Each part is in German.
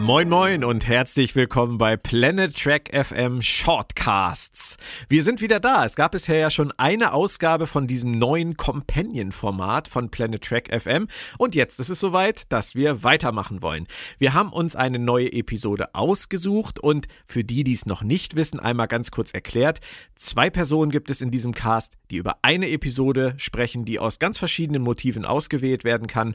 Moin Moin und herzlich willkommen bei Planet Track FM Shortcasts. Wir sind wieder da. Es gab bisher ja schon eine Ausgabe von diesem neuen Companion-Format von Planet Track FM und jetzt ist es soweit, dass wir weitermachen wollen. Wir haben uns eine neue Episode ausgesucht und für die, die es noch nicht wissen, einmal ganz kurz erklärt. Zwei Personen gibt es in diesem Cast, die über eine Episode sprechen, die aus ganz verschiedenen Motiven ausgewählt werden kann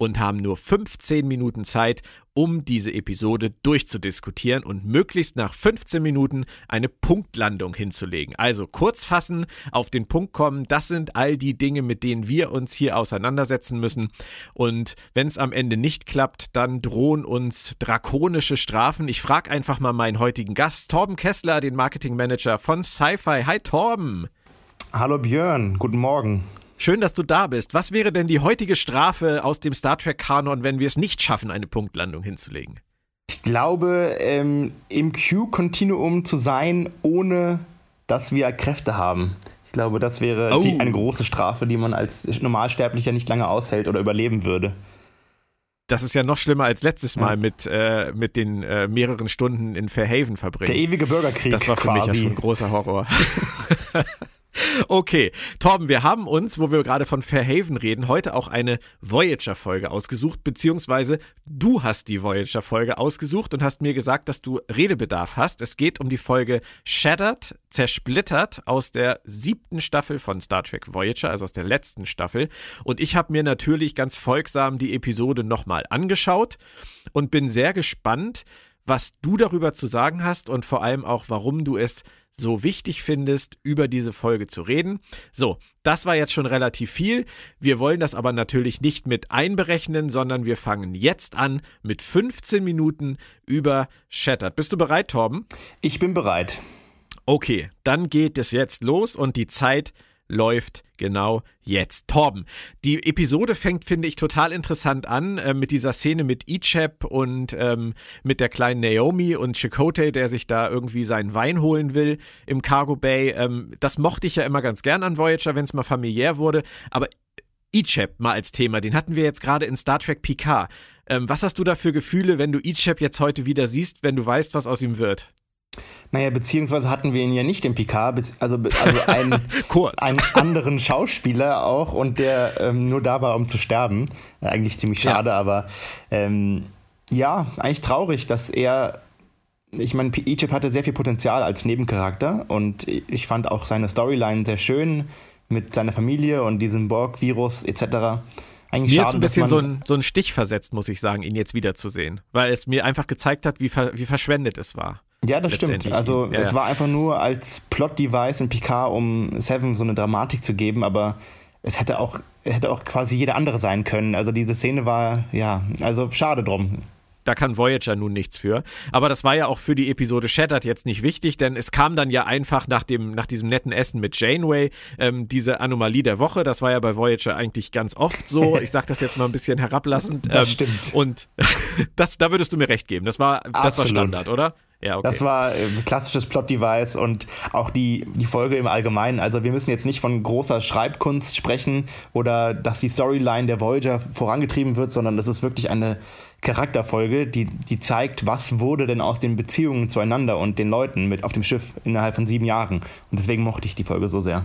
und haben nur 15 Minuten Zeit, um diese Episode durchzudiskutieren und möglichst nach 15 Minuten eine Punktlandung hinzulegen. Also kurz fassen, auf den Punkt kommen, das sind all die Dinge, mit denen wir uns hier auseinandersetzen müssen. Und wenn es am Ende nicht klappt, dann drohen uns drakonische Strafen. Ich frage einfach mal meinen heutigen Gast, Torben Kessler, den Marketingmanager von Sci-Fi. Hi Torben. Hallo Björn, guten Morgen. Schön, dass du da bist. Was wäre denn die heutige Strafe aus dem Star Trek-Kanon, wenn wir es nicht schaffen, eine Punktlandung hinzulegen? Ich glaube, ähm, im Q-Kontinuum zu sein, ohne dass wir Kräfte haben. Ich glaube, das wäre oh. die, eine große Strafe, die man als Normalsterblicher nicht lange aushält oder überleben würde. Das ist ja noch schlimmer als letztes Mal ja. mit, äh, mit den äh, mehreren Stunden in Fairhaven verbringen. Der ewige Bürgerkrieg. Das war für quasi. mich ja schon ein großer Horror. Okay, Torben, wir haben uns, wo wir gerade von Fairhaven reden, heute auch eine Voyager-Folge ausgesucht, beziehungsweise du hast die Voyager-Folge ausgesucht und hast mir gesagt, dass du Redebedarf hast. Es geht um die Folge Shattered, zersplittert aus der siebten Staffel von Star Trek Voyager, also aus der letzten Staffel. Und ich habe mir natürlich ganz folgsam die Episode nochmal angeschaut und bin sehr gespannt, was du darüber zu sagen hast und vor allem auch, warum du es so wichtig findest, über diese Folge zu reden. So, das war jetzt schon relativ viel. Wir wollen das aber natürlich nicht mit einberechnen, sondern wir fangen jetzt an mit 15 Minuten über Shattered. Bist du bereit, Torben? Ich bin bereit. Okay, dann geht es jetzt los und die Zeit läuft genau jetzt. Torben, die Episode fängt, finde ich, total interessant an äh, mit dieser Szene mit Ichep und ähm, mit der kleinen Naomi und Chakotay, der sich da irgendwie seinen Wein holen will im Cargo Bay. Ähm, das mochte ich ja immer ganz gern an Voyager, wenn es mal familiär wurde. Aber Ichep mal als Thema, den hatten wir jetzt gerade in Star Trek Picard. Ähm, was hast du da für Gefühle, wenn du Ichep jetzt heute wieder siehst, wenn du weißt, was aus ihm wird? Naja, beziehungsweise hatten wir ihn ja nicht im Picard, also, also einen, einen anderen Schauspieler auch und der ähm, nur da war, um zu sterben. Eigentlich ziemlich schade, ja. aber ähm, ja, eigentlich traurig, dass er. Ich meine, Egypt hatte sehr viel Potenzial als Nebencharakter und ich fand auch seine Storyline sehr schön mit seiner Familie und diesem Borg-Virus etc. Eigentlich mir schade, jetzt ein bisschen so ein, so ein Stich versetzt, muss ich sagen, ihn jetzt wiederzusehen, weil es mir einfach gezeigt hat, wie, ver, wie verschwendet es war. Ja, das stimmt. Also ja, es war einfach nur als Plot-Device in Picard, um Seven so eine Dramatik zu geben, aber es hätte auch, hätte auch quasi jeder andere sein können. Also diese Szene war, ja, also schade drum. Da kann Voyager nun nichts für. Aber das war ja auch für die Episode Shattered jetzt nicht wichtig, denn es kam dann ja einfach nach, dem, nach diesem netten Essen mit Janeway ähm, diese Anomalie der Woche. Das war ja bei Voyager eigentlich ganz oft so. Ich sag das jetzt mal ein bisschen herablassend. Das ähm, stimmt. Und das, da würdest du mir recht geben. Das war, das war Standard, oder? Ja, okay. Das war ein äh, klassisches Plot-Device und auch die, die Folge im Allgemeinen. Also wir müssen jetzt nicht von großer Schreibkunst sprechen oder dass die Storyline der Voyager vorangetrieben wird, sondern das ist wirklich eine Charakterfolge, die, die zeigt, was wurde denn aus den Beziehungen zueinander und den Leuten mit auf dem Schiff innerhalb von sieben Jahren. Und deswegen mochte ich die Folge so sehr.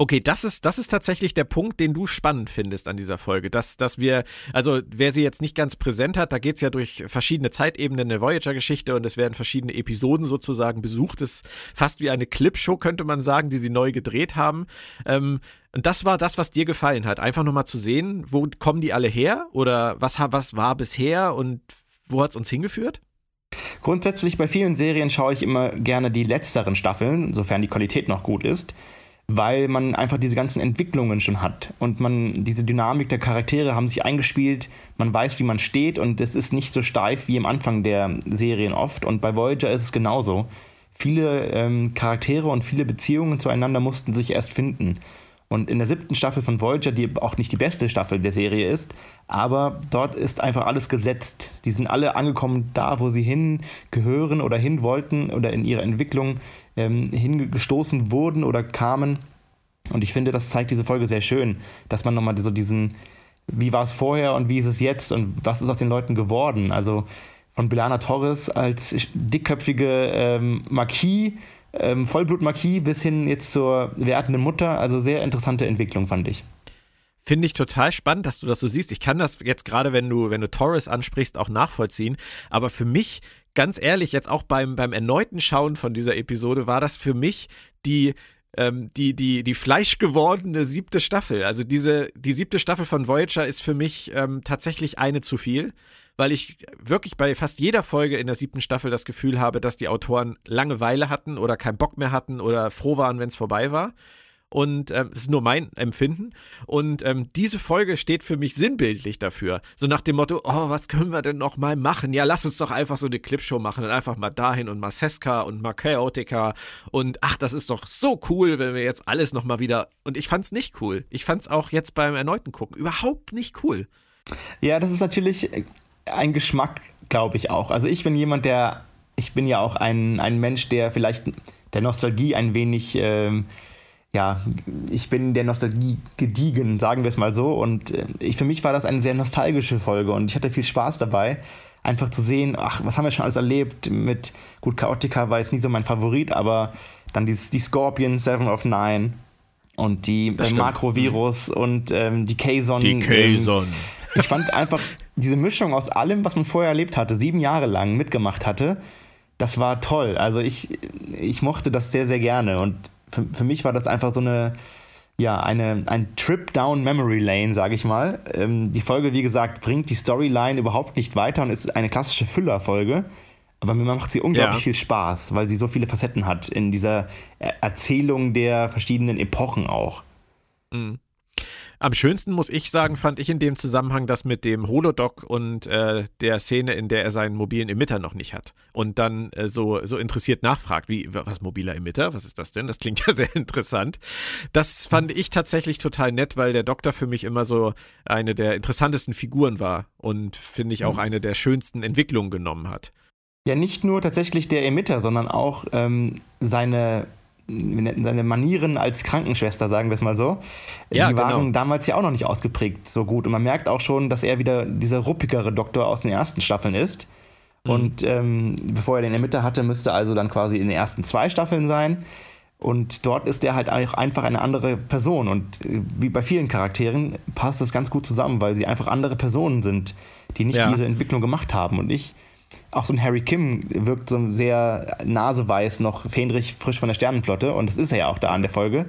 Okay, das ist, das ist tatsächlich der Punkt, den du spannend findest an dieser Folge. Dass, dass wir, also wer sie jetzt nicht ganz präsent hat, da geht's ja durch verschiedene Zeitebenen der Voyager-Geschichte und es werden verschiedene Episoden sozusagen besucht. Es ist fast wie eine Clipshow, könnte man sagen, die sie neu gedreht haben. Ähm, und das war das, was dir gefallen hat. Einfach nochmal zu sehen, wo kommen die alle her oder was, was war bisher und wo hat's uns hingeführt? Grundsätzlich bei vielen Serien schaue ich immer gerne die letzteren Staffeln, sofern die Qualität noch gut ist weil man einfach diese ganzen Entwicklungen schon hat und man diese Dynamik der Charaktere haben sich eingespielt, man weiß, wie man steht und es ist nicht so steif wie am Anfang der Serien oft und bei Voyager ist es genauso. Viele ähm, Charaktere und viele Beziehungen zueinander mussten sich erst finden. Und in der siebten Staffel von Voyager, die auch nicht die beste Staffel der Serie ist, aber dort ist einfach alles gesetzt. Die sind alle angekommen da, wo sie hingehören oder hin wollten oder in ihrer Entwicklung ähm, hingestoßen wurden oder kamen. Und ich finde, das zeigt diese Folge sehr schön, dass man nochmal so diesen, wie war es vorher und wie ist es jetzt und was ist aus den Leuten geworden? Also Und Belana Torres als dickköpfige ähm, Marquis, ähm, Vollblut-Marquis bis hin jetzt zur wertenden Mutter. Also sehr interessante Entwicklung, fand ich. Finde ich total spannend, dass du das so siehst. Ich kann das jetzt gerade, wenn du, wenn du Torres ansprichst, auch nachvollziehen. Aber für mich, ganz ehrlich, jetzt auch beim, beim erneuten Schauen von dieser Episode, war das für mich die, ähm, die, die, die fleischgewordene siebte Staffel. Also diese, die siebte Staffel von Voyager ist für mich ähm, tatsächlich eine zu viel weil ich wirklich bei fast jeder Folge in der siebten Staffel das Gefühl habe, dass die Autoren Langeweile hatten oder keinen Bock mehr hatten oder froh waren, wenn es vorbei war. Und ähm, das ist nur mein Empfinden. Und ähm, diese Folge steht für mich sinnbildlich dafür. So nach dem Motto, oh, was können wir denn noch mal machen? Ja, lass uns doch einfach so eine Clipshow machen und einfach mal dahin und mal Seska und mal Chaotica. Und ach, das ist doch so cool, wenn wir jetzt alles noch mal wieder. Und ich fand's nicht cool. Ich fand's auch jetzt beim erneuten Gucken überhaupt nicht cool. Ja, das ist natürlich ein Geschmack, glaube ich auch. Also ich bin jemand, der, ich bin ja auch ein, ein Mensch, der vielleicht der Nostalgie ein wenig, ähm, ja, ich bin der Nostalgie gediegen, sagen wir es mal so. Und äh, ich, für mich war das eine sehr nostalgische Folge und ich hatte viel Spaß dabei, einfach zu sehen, ach, was haben wir schon alles erlebt mit, gut, Chaotica war jetzt nie so mein Favorit, aber dann dieses, die Scorpion, Seven of Nine und die äh, Makrovirus mhm. und ähm, die Kazon. Die Kazon. Ähm, ich fand einfach diese Mischung aus allem, was man vorher erlebt hatte, sieben Jahre lang mitgemacht hatte, das war toll. Also ich, ich mochte das sehr, sehr gerne. Und für, für mich war das einfach so eine, ja, eine, ein Trip down Memory Lane, sage ich mal. Ähm, die Folge, wie gesagt, bringt die Storyline überhaupt nicht weiter und ist eine klassische Füllerfolge. Aber mir macht sie unglaublich ja. viel Spaß, weil sie so viele Facetten hat in dieser Erzählung der verschiedenen Epochen auch. Mhm. Am schönsten muss ich sagen, fand ich in dem Zusammenhang das mit dem Holodoc und äh, der Szene, in der er seinen mobilen Emitter noch nicht hat und dann äh, so, so interessiert nachfragt, wie, was mobiler Emitter, was ist das denn? Das klingt ja sehr interessant. Das fand ich tatsächlich total nett, weil der Doktor für mich immer so eine der interessantesten Figuren war und finde ich auch mhm. eine der schönsten Entwicklungen genommen hat. Ja, nicht nur tatsächlich der Emitter, sondern auch ähm, seine seine Manieren als Krankenschwester, sagen wir es mal so, ja, die waren genau. damals ja auch noch nicht ausgeprägt so gut. Und man merkt auch schon, dass er wieder dieser ruppigere Doktor aus den ersten Staffeln ist. Mhm. Und ähm, bevor er den in der Mitte hatte, müsste also dann quasi in den ersten zwei Staffeln sein. Und dort ist er halt auch einfach eine andere Person. Und äh, wie bei vielen Charakteren passt das ganz gut zusammen, weil sie einfach andere Personen sind, die nicht ja. diese Entwicklung gemacht haben. Und ich auch so ein Harry Kim wirkt so sehr naseweiß noch fähnrich frisch von der Sternenflotte und das ist er ja auch da an der Folge.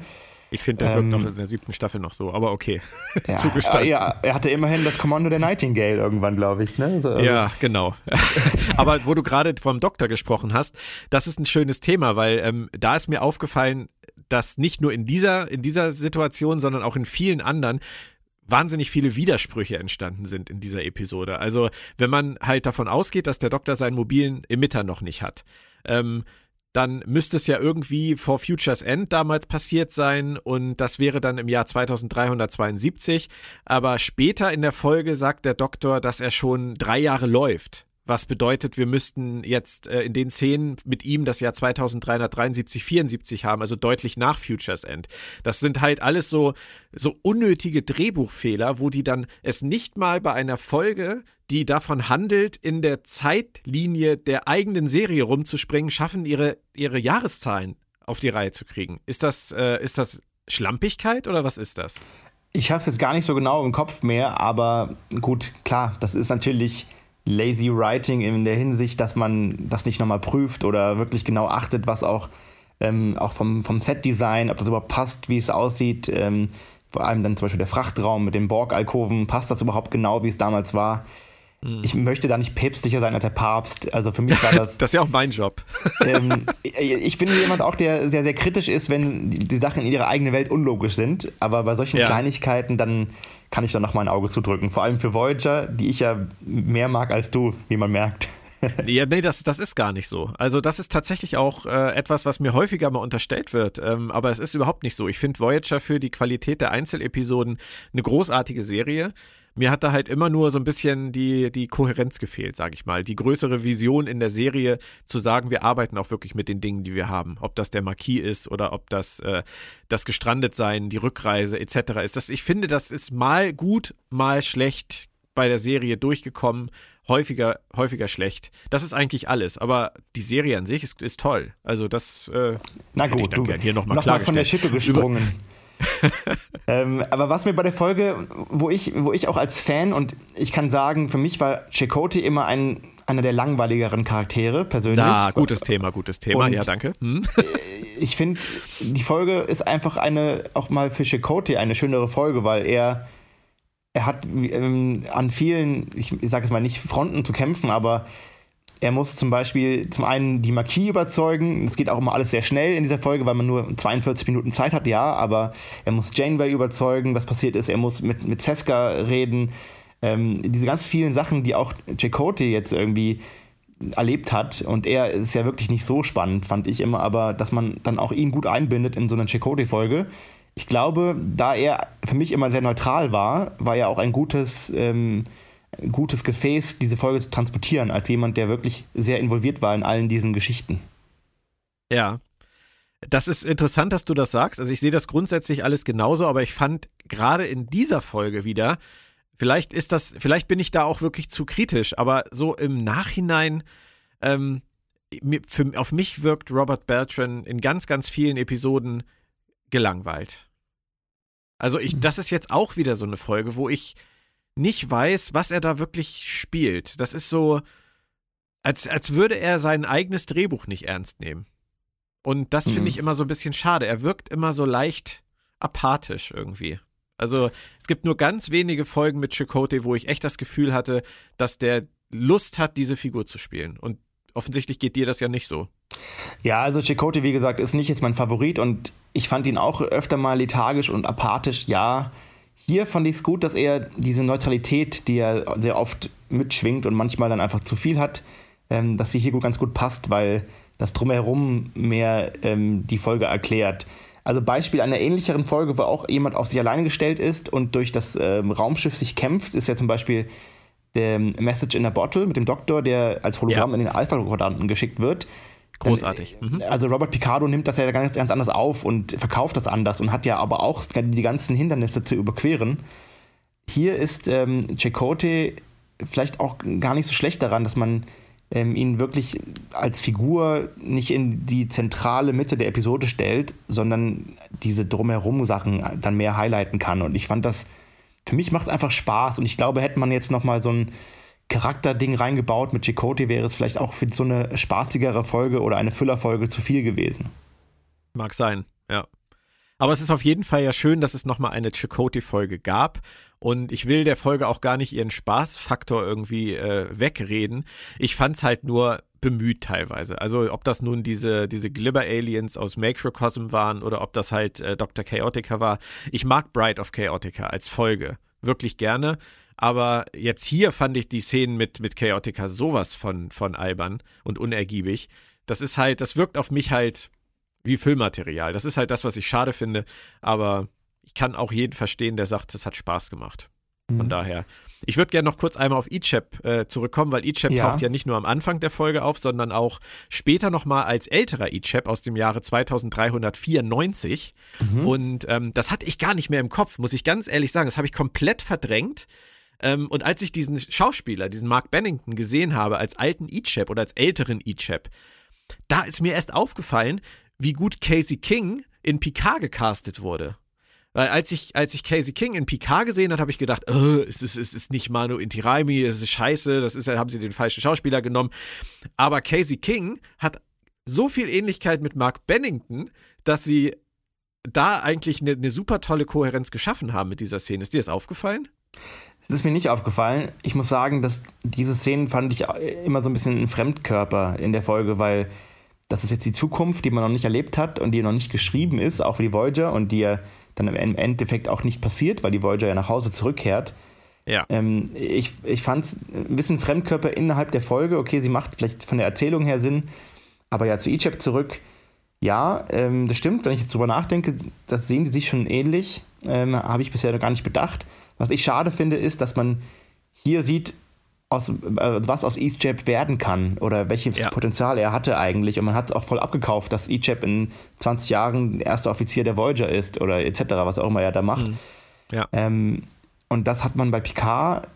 Ich finde, der ähm, wirkt noch in der siebten Staffel noch so, aber okay. Ja, Zugestanden. Ja, er hatte immerhin das Kommando der Nightingale irgendwann, glaube ich. Ne? So, also. Ja, genau. aber wo du gerade vom Doktor gesprochen hast, das ist ein schönes Thema, weil ähm, da ist mir aufgefallen, dass nicht nur in dieser, in dieser Situation, sondern auch in vielen anderen wahnsinnig viele Widersprüche entstanden sind in dieser Episode. Also wenn man halt davon ausgeht, dass der Doktor seinen mobilen Emitter noch nicht hat, ähm, dann müsste es ja irgendwie vor Futures End damals passiert sein und das wäre dann im Jahr 2372. Aber später in der Folge sagt der Doktor, dass er schon drei Jahre läuft was bedeutet, wir müssten jetzt äh, in den Szenen mit ihm das Jahr 2373, 74 haben, also deutlich nach Futures End. Das sind halt alles so, so unnötige Drehbuchfehler, wo die dann es nicht mal bei einer Folge, die davon handelt, in der Zeitlinie der eigenen Serie rumzuspringen, schaffen, ihre, ihre Jahreszahlen auf die Reihe zu kriegen. Ist das, äh, ist das Schlampigkeit oder was ist das? Ich habe es jetzt gar nicht so genau im Kopf mehr, aber gut, klar, das ist natürlich lazy writing in der Hinsicht, dass man das nicht nochmal prüft oder wirklich genau achtet, was auch, ähm, auch vom, vom Set-Design, ob das überhaupt passt, wie es aussieht. Ähm, vor allem dann zum Beispiel der Frachtraum mit den Borg-Alkoven, passt das überhaupt genau, wie es damals war? Mhm. Ich möchte da nicht päpstlicher sein als der Papst. Also für mich war das. das ist ja auch mein Job. ähm, ich bin jemand auch, der sehr, sehr kritisch ist, wenn die Sachen in ihrer eigenen Welt unlogisch sind. Aber bei solchen ja. Kleinigkeiten dann kann ich da noch mal ein Auge zudrücken. Vor allem für Voyager, die ich ja mehr mag als du, wie man merkt. ja, nee, das, das ist gar nicht so. Also das ist tatsächlich auch äh, etwas, was mir häufiger mal unterstellt wird. Ähm, aber es ist überhaupt nicht so. Ich finde Voyager für die Qualität der Einzelepisoden eine großartige Serie mir hat da halt immer nur so ein bisschen die, die Kohärenz gefehlt, sage ich mal. Die größere Vision in der Serie zu sagen, wir arbeiten auch wirklich mit den Dingen, die wir haben. Ob das der Marquis ist oder ob das äh, das Gestrandetsein, die Rückreise etc. ist. Das, ich finde, das ist mal gut, mal schlecht bei der Serie durchgekommen. häufiger, häufiger schlecht. Das ist eigentlich alles, aber die Serie an sich ist, ist toll. Also das äh, Na gut, ich dann du, gern hier nochmal noch mal von der Schippe gesprungen. ähm, aber was mir bei der Folge, wo ich, wo ich auch als Fan und ich kann sagen, für mich war Chakotay immer ein, einer der langweiligeren Charaktere persönlich. Ja, gutes Thema, gutes Thema, und ja, danke. Hm. Ich finde, die Folge ist einfach eine, auch mal für Chakotay eine schönere Folge, weil er er hat ähm, an vielen, ich, ich sage es mal nicht Fronten zu kämpfen, aber er muss zum Beispiel zum einen die Marquis überzeugen. Es geht auch immer alles sehr schnell in dieser Folge, weil man nur 42 Minuten Zeit hat, ja. Aber er muss Janeway überzeugen, was passiert ist. Er muss mit, mit Seska reden. Ähm, diese ganz vielen Sachen, die auch Chakotay jetzt irgendwie erlebt hat. Und er ist ja wirklich nicht so spannend, fand ich immer. Aber dass man dann auch ihn gut einbindet in so eine Chakotay-Folge, ich glaube, da er für mich immer sehr neutral war, war er auch ein gutes, ähm, gutes Gefäß, diese Folge zu transportieren, als jemand, der wirklich sehr involviert war in allen diesen Geschichten. Ja. Das ist interessant, dass du das sagst. Also ich sehe das grundsätzlich alles genauso, aber ich fand gerade in dieser Folge wieder, vielleicht ist das, vielleicht bin ich da auch wirklich zu kritisch, aber so im Nachhinein, ähm, für, auf mich wirkt Robert Beltran in ganz, ganz vielen Episoden gelangweilt. Also ich, mhm. das ist jetzt auch wieder so eine Folge, wo ich nicht weiß, was er da wirklich spielt. Das ist so, als, als würde er sein eigenes Drehbuch nicht ernst nehmen. Und das finde mhm. ich immer so ein bisschen schade. Er wirkt immer so leicht apathisch irgendwie. Also es gibt nur ganz wenige Folgen mit Chakotay, wo ich echt das Gefühl hatte, dass der Lust hat, diese Figur zu spielen. Und offensichtlich geht dir das ja nicht so. Ja, also Chakotay, wie gesagt, ist nicht jetzt mein Favorit und ich fand ihn auch öfter mal lethargisch und apathisch. Ja, hier fand ich es gut, dass er diese Neutralität, die er sehr oft mitschwingt und manchmal dann einfach zu viel hat, ähm, dass sie hier gut, ganz gut passt, weil das Drumherum mehr ähm, die Folge erklärt. Also Beispiel einer ähnlicheren Folge, wo auch jemand auf sich alleine gestellt ist und durch das ähm, Raumschiff sich kämpft, ist ja zum Beispiel der Message in a Bottle mit dem Doktor, der als Hologramm ja. in den Alpha-Quadranten geschickt wird. Großartig. Mhm. Also Robert Picardo nimmt das ja ganz, ganz anders auf und verkauft das anders und hat ja aber auch die ganzen Hindernisse zu überqueren. Hier ist ähm, Chakotay vielleicht auch gar nicht so schlecht daran, dass man ähm, ihn wirklich als Figur nicht in die zentrale Mitte der Episode stellt, sondern diese drumherum Sachen dann mehr highlighten kann. Und ich fand das, für mich macht es einfach Spaß und ich glaube, hätte man jetzt nochmal so ein Charakterding reingebaut mit Chakotay, wäre es vielleicht auch für so eine spaßigere Folge oder eine Füllerfolge zu viel gewesen. Mag sein, ja. Aber es ist auf jeden Fall ja schön, dass es nochmal eine Chakotay-Folge gab. Und ich will der Folge auch gar nicht ihren Spaßfaktor irgendwie äh, wegreden. Ich fand's halt nur bemüht teilweise. Also ob das nun diese, diese Glibber-Aliens aus Macrocosm waren oder ob das halt äh, Dr. Chaotica war. Ich mag Bride of Chaotica als Folge wirklich gerne. Aber jetzt hier fand ich die Szenen mit, mit Chaotica sowas von, von albern und unergiebig. Das ist halt, das wirkt auf mich halt wie Füllmaterial. Das ist halt das, was ich schade finde. Aber ich kann auch jeden verstehen, der sagt, es hat Spaß gemacht. Von mhm. daher. Ich würde gerne noch kurz einmal auf Ichep äh, zurückkommen, weil Ichep ja. taucht ja nicht nur am Anfang der Folge auf, sondern auch später nochmal als älterer Ichep aus dem Jahre 2394. Mhm. Und ähm, das hatte ich gar nicht mehr im Kopf, muss ich ganz ehrlich sagen. Das habe ich komplett verdrängt. Ähm, und als ich diesen Schauspieler, diesen Mark Bennington gesehen habe, als alten Ichep oder als älteren Ichep, da ist mir erst aufgefallen, wie gut Casey King in Picard gecastet wurde. Weil als ich, als ich Casey King in Picard gesehen habe, habe ich gedacht, oh, es, ist, es ist nicht Manu Intiraimi, es ist scheiße, das ist, haben sie den falschen Schauspieler genommen. Aber Casey King hat so viel Ähnlichkeit mit Mark Bennington, dass sie da eigentlich eine, eine super tolle Kohärenz geschaffen haben mit dieser Szene. Ist dir das aufgefallen? Das ist mir nicht aufgefallen. Ich muss sagen, dass diese Szenen fand ich immer so ein bisschen ein Fremdkörper in der Folge, weil das ist jetzt die Zukunft, die man noch nicht erlebt hat und die noch nicht geschrieben ist, auch für die Voyager und die ja dann im Endeffekt auch nicht passiert, weil die Voyager ja nach Hause zurückkehrt. Ja. Ähm, ich ich fand es ein bisschen Fremdkörper innerhalb der Folge. Okay, sie macht vielleicht von der Erzählung her Sinn, aber ja, zu Egypt zurück. Ja, ähm, das stimmt. Wenn ich jetzt drüber nachdenke, das sehen die sich schon ähnlich. Ähm, Habe ich bisher noch gar nicht bedacht. Was ich schade finde, ist, dass man hier sieht, aus, äh, was aus EastJab werden kann oder welches ja. Potenzial er hatte eigentlich. Und man hat es auch voll abgekauft, dass EastJab in 20 Jahren erster Offizier der Voyager ist oder etc., was auch immer er da macht. Mhm. Ja. Ähm, und das hat man bei Picard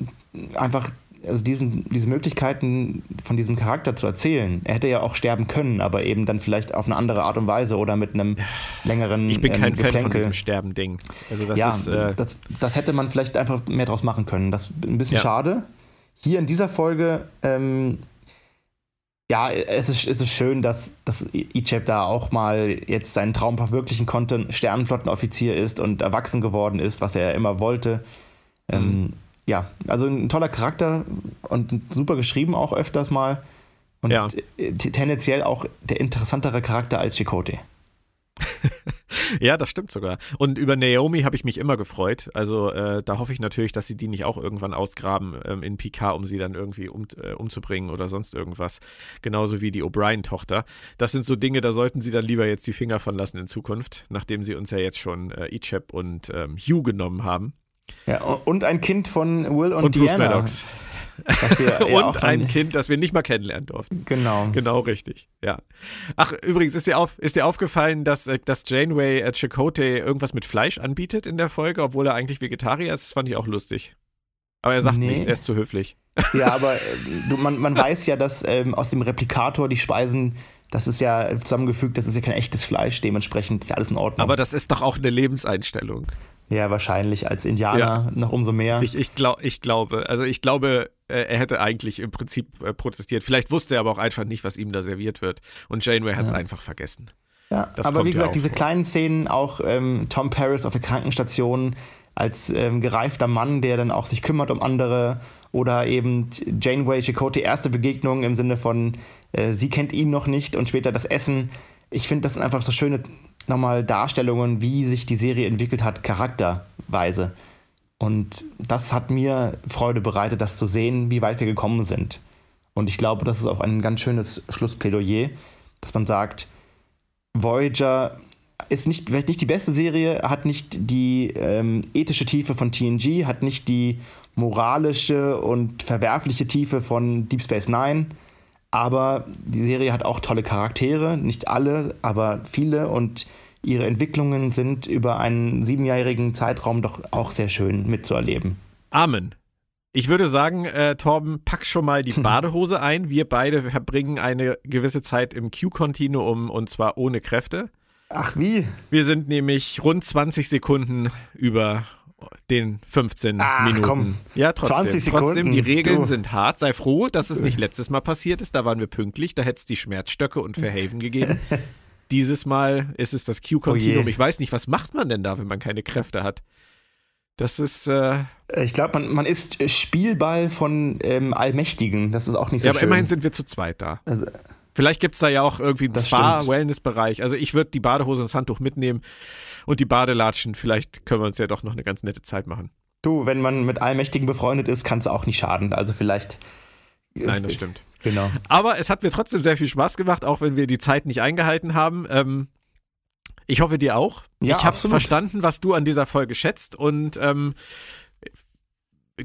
einfach also diesen, diese Möglichkeiten von diesem Charakter zu erzählen. Er hätte ja auch sterben können, aber eben dann vielleicht auf eine andere Art und Weise oder mit einem längeren. Ich bin kein ähm, Fan von diesem Sterben-Ding. Also das ja, ist, äh das, das, hätte man vielleicht einfach mehr draus machen können. Das ist ein bisschen ja. schade. Hier in dieser Folge ähm, ja, es ist, es ist schön, dass, dass Icheb da auch mal jetzt seinen Traum verwirklichen konnte, Sternenflottenoffizier ist und erwachsen geworden ist, was er immer wollte. Ähm, mhm. Ähm, ja, also ein toller Charakter und super geschrieben auch öfters mal. Und ja. tendenziell auch der interessantere Charakter als Chakotay. ja, das stimmt sogar. Und über Naomi habe ich mich immer gefreut. Also äh, da hoffe ich natürlich, dass sie die nicht auch irgendwann ausgraben ähm, in Picard, um sie dann irgendwie um, äh, umzubringen oder sonst irgendwas. Genauso wie die O'Brien-Tochter. Das sind so Dinge, da sollten sie dann lieber jetzt die Finger von lassen in Zukunft, nachdem sie uns ja jetzt schon äh, Icheb und ähm, Hugh genommen haben. Ja, und ein Kind von Will und, und Diana. Bruce Maddox. und ein Kind, das wir nicht mal kennenlernen durften. Genau. Genau richtig, ja. Ach, übrigens, ist dir, auf, ist dir aufgefallen, dass, äh, dass Janeway äh, Chakotay irgendwas mit Fleisch anbietet in der Folge, obwohl er eigentlich Vegetarier ist? Das fand ich auch lustig. Aber er sagt nee. nichts, er ist zu höflich. Ja, aber äh, du, man, man weiß ja, dass ähm, aus dem Replikator die Speisen das ist ja zusammengefügt, das ist ja kein echtes Fleisch, dementsprechend ist ja alles in Ordnung. Aber das ist doch auch eine Lebenseinstellung. Ja, wahrscheinlich als Indianer ja. noch umso mehr. Ich, ich, glaub, ich glaube, also ich glaube, äh, er hätte eigentlich im Prinzip äh, protestiert. Vielleicht wusste er aber auch einfach nicht, was ihm da serviert wird. Und Janeway hat es ja. einfach vergessen. Ja, das aber wie gesagt, ja diese vor. kleinen Szenen, auch ähm, Tom Paris auf der Krankenstation als ähm, gereifter Mann, der dann auch sich kümmert um andere. Oder eben Janeway Chakotay erste Begegnung im Sinne von, äh, sie kennt ihn noch nicht und später das Essen. Ich finde, das sind einfach so schöne nochmal Darstellungen, wie sich die Serie entwickelt hat, charakterweise. Und das hat mir Freude bereitet, das zu sehen, wie weit wir gekommen sind. Und ich glaube, das ist auch ein ganz schönes Schlussplädoyer, dass man sagt, Voyager ist nicht, vielleicht nicht die beste Serie, hat nicht die ähm, ethische Tiefe von TNG, hat nicht die moralische und verwerfliche Tiefe von Deep Space Nine, aber die Serie hat auch tolle Charaktere, nicht alle, aber viele und ihre Entwicklungen sind über einen siebenjährigen Zeitraum doch auch sehr schön mitzuerleben. Amen. Ich würde sagen, äh, Torben, pack schon mal die Badehose ein. Wir beide verbringen eine gewisse Zeit im Q-Kontinuum und zwar ohne Kräfte. Ach wie? Wir sind nämlich rund 20 Sekunden über den 15 Ach, Minuten. Komm. Ja, trotzdem. 20 Sekunden. Trotzdem, die Regeln du. sind hart. Sei froh, dass es nicht letztes Mal passiert ist. Da waren wir pünktlich. Da hätte es die Schmerzstöcke und Verhaven gegeben. Dieses Mal ist es das Q-Continuum. Oh ich weiß nicht, was macht man denn da, wenn man keine Kräfte hat? Das ist. Äh ich glaube, man, man ist Spielball von ähm, Allmächtigen. Das ist auch nicht so ja, schön. aber immerhin sind wir zu zweit da. Also, Vielleicht gibt es da ja auch irgendwie einen Spa-Wellness-Bereich. Also ich würde die Badehose und das Handtuch mitnehmen und die Badelatschen. Vielleicht können wir uns ja doch noch eine ganz nette Zeit machen. Du, wenn man mit Allmächtigen befreundet ist, kann es auch nicht schaden. Also vielleicht. Nein, das stimmt. Genau. Aber es hat mir trotzdem sehr viel Spaß gemacht, auch wenn wir die Zeit nicht eingehalten haben. Ähm, ich hoffe dir auch. Ja, ich habe verstanden, was du an dieser Folge schätzt und ähm,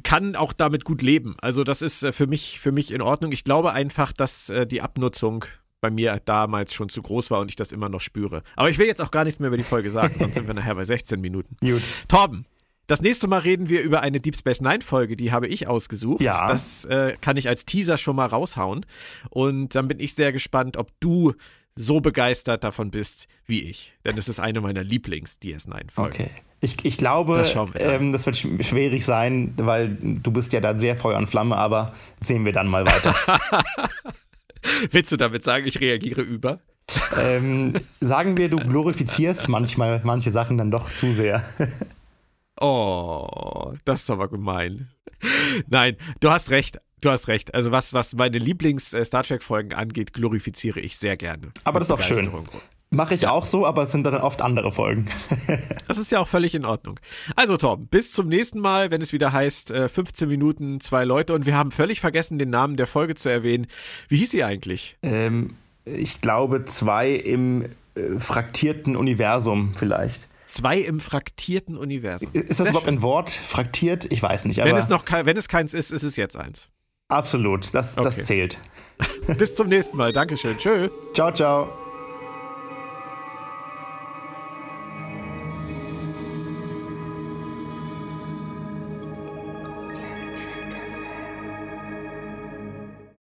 kann auch damit gut leben. Also das ist äh, für mich, für mich in Ordnung. Ich glaube einfach, dass äh, die Abnutzung bei mir damals schon zu groß war und ich das immer noch spüre. Aber ich will jetzt auch gar nichts mehr über die Folge sagen, sonst sind wir nachher bei 16 Minuten. Gut. Torben, das nächste Mal reden wir über eine Deep Space Nine Folge, die habe ich ausgesucht. Ja. Das äh, kann ich als Teaser schon mal raushauen. Und dann bin ich sehr gespannt, ob du so begeistert davon bist wie ich. Denn es ist eine meiner Lieblings-DS9-Folgen. Okay. Ich, ich glaube, das, ähm, das, wird schwierig sein, weil du bist ja da sehr Feuer und Flamme, aber sehen wir dann mal weiter. Willst du damit sagen, ich reagiere über? Ähm, sagen wir, du glorifizierst manchmal manche Sachen dann doch zu sehr. oh, das ist aber gemein. Nein, du hast recht. Du hast recht. Also was, was meine Lieblings-Star äh, Trek-Folgen angeht, glorifiziere ich sehr gerne. Aber das ist auch schön. Mache ich auch so, aber es sind dann oft andere Folgen. das ist ja auch völlig in Ordnung. Also Torben, bis zum nächsten Mal, wenn es wieder heißt, 15 äh, Minuten, zwei Leute. Und wir haben völlig vergessen, den Namen der Folge zu erwähnen. Wie hieß sie eigentlich? Ähm, ich glaube, zwei im äh, fraktierten Universum vielleicht. Zwei im fraktierten Universum. Ist das Sehr überhaupt schön. ein Wort? Fraktiert? Ich weiß nicht. wenn, es noch, wenn es keins ist, ist es jetzt eins. Absolut, das, okay. das zählt. Bis zum nächsten Mal. Dankeschön. Tschö. Ciao, ciao.